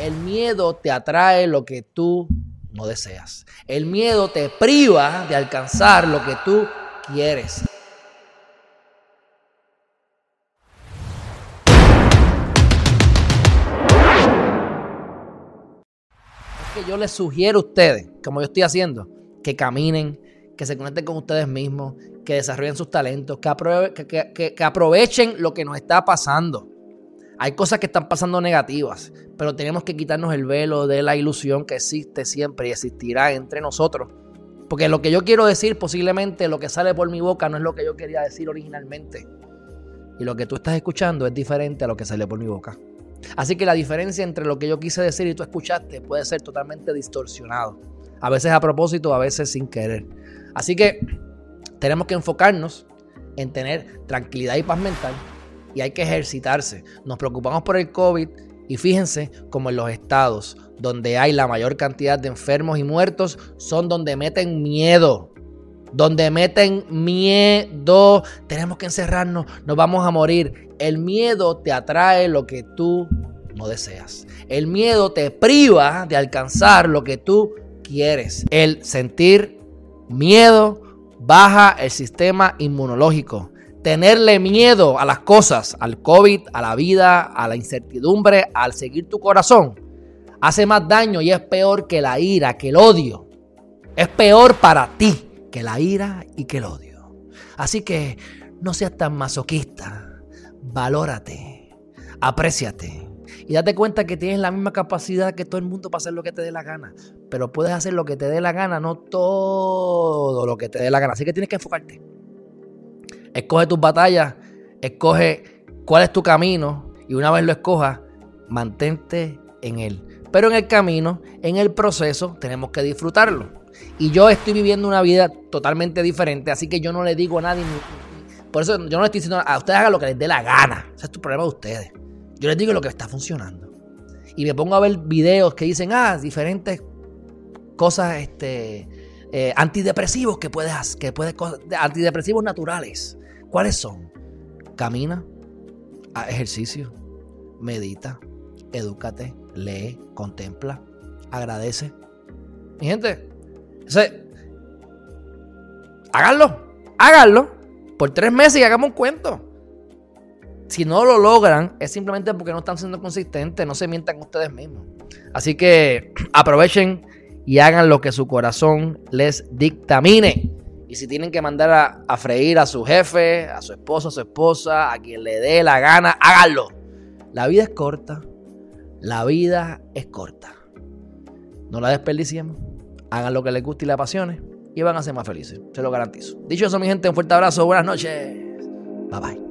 El miedo te atrae lo que tú no deseas. El miedo te priva de alcanzar lo que tú quieres. Es que yo les sugiero a ustedes, como yo estoy haciendo, que caminen, que se conecten con ustedes mismos, que desarrollen sus talentos, que, que aprovechen lo que nos está pasando. Hay cosas que están pasando negativas, pero tenemos que quitarnos el velo de la ilusión que existe siempre y existirá entre nosotros. Porque lo que yo quiero decir, posiblemente lo que sale por mi boca no es lo que yo quería decir originalmente. Y lo que tú estás escuchando es diferente a lo que sale por mi boca. Así que la diferencia entre lo que yo quise decir y tú escuchaste puede ser totalmente distorsionado. A veces a propósito, a veces sin querer. Así que tenemos que enfocarnos en tener tranquilidad y paz mental y hay que ejercitarse. Nos preocupamos por el COVID y fíjense como en los estados donde hay la mayor cantidad de enfermos y muertos son donde meten miedo. Donde meten miedo. Tenemos que encerrarnos, nos vamos a morir. El miedo te atrae lo que tú no deseas. El miedo te priva de alcanzar lo que tú quieres. El sentir miedo baja el sistema inmunológico tenerle miedo a las cosas, al COVID, a la vida, a la incertidumbre, al seguir tu corazón, hace más daño y es peor que la ira, que el odio. Es peor para ti que la ira y que el odio. Así que no seas tan masoquista. Valórate, apréciate y date cuenta que tienes la misma capacidad que todo el mundo para hacer lo que te dé la gana. Pero puedes hacer lo que te dé la gana, no todo lo que te dé la gana. Así que tienes que enfocarte. Escoge tus batallas, escoge cuál es tu camino y una vez lo escojas, mantente en él. Pero en el camino, en el proceso, tenemos que disfrutarlo. Y yo estoy viviendo una vida totalmente diferente, así que yo no le digo a nadie, por eso yo no le estoy diciendo a ustedes hagan lo que les dé la gana. Ese es tu problema de ustedes. Yo les digo lo que está funcionando. Y me pongo a ver videos que dicen, ah, diferentes cosas, este, eh, antidepresivos que puedes, que puedes, antidepresivos naturales. ¿Cuáles son? Camina, ejercicio, medita, edúcate, lee, contempla, agradece. Mi gente, ese, háganlo, háganlo por tres meses y hagamos un cuento. Si no lo logran, es simplemente porque no están siendo consistentes, no se mientan ustedes mismos. Así que aprovechen y hagan lo que su corazón les dictamine. Y si tienen que mandar a, freír a su jefe, a su esposo, a su esposa, a quien le dé la gana, háganlo. La vida es corta. La vida es corta. No la desperdiciemos. Hagan lo que les guste y les apasione y van a ser más felices. Se lo garantizo. Dicho eso, mi gente, un fuerte abrazo. Buenas noches. Bye bye.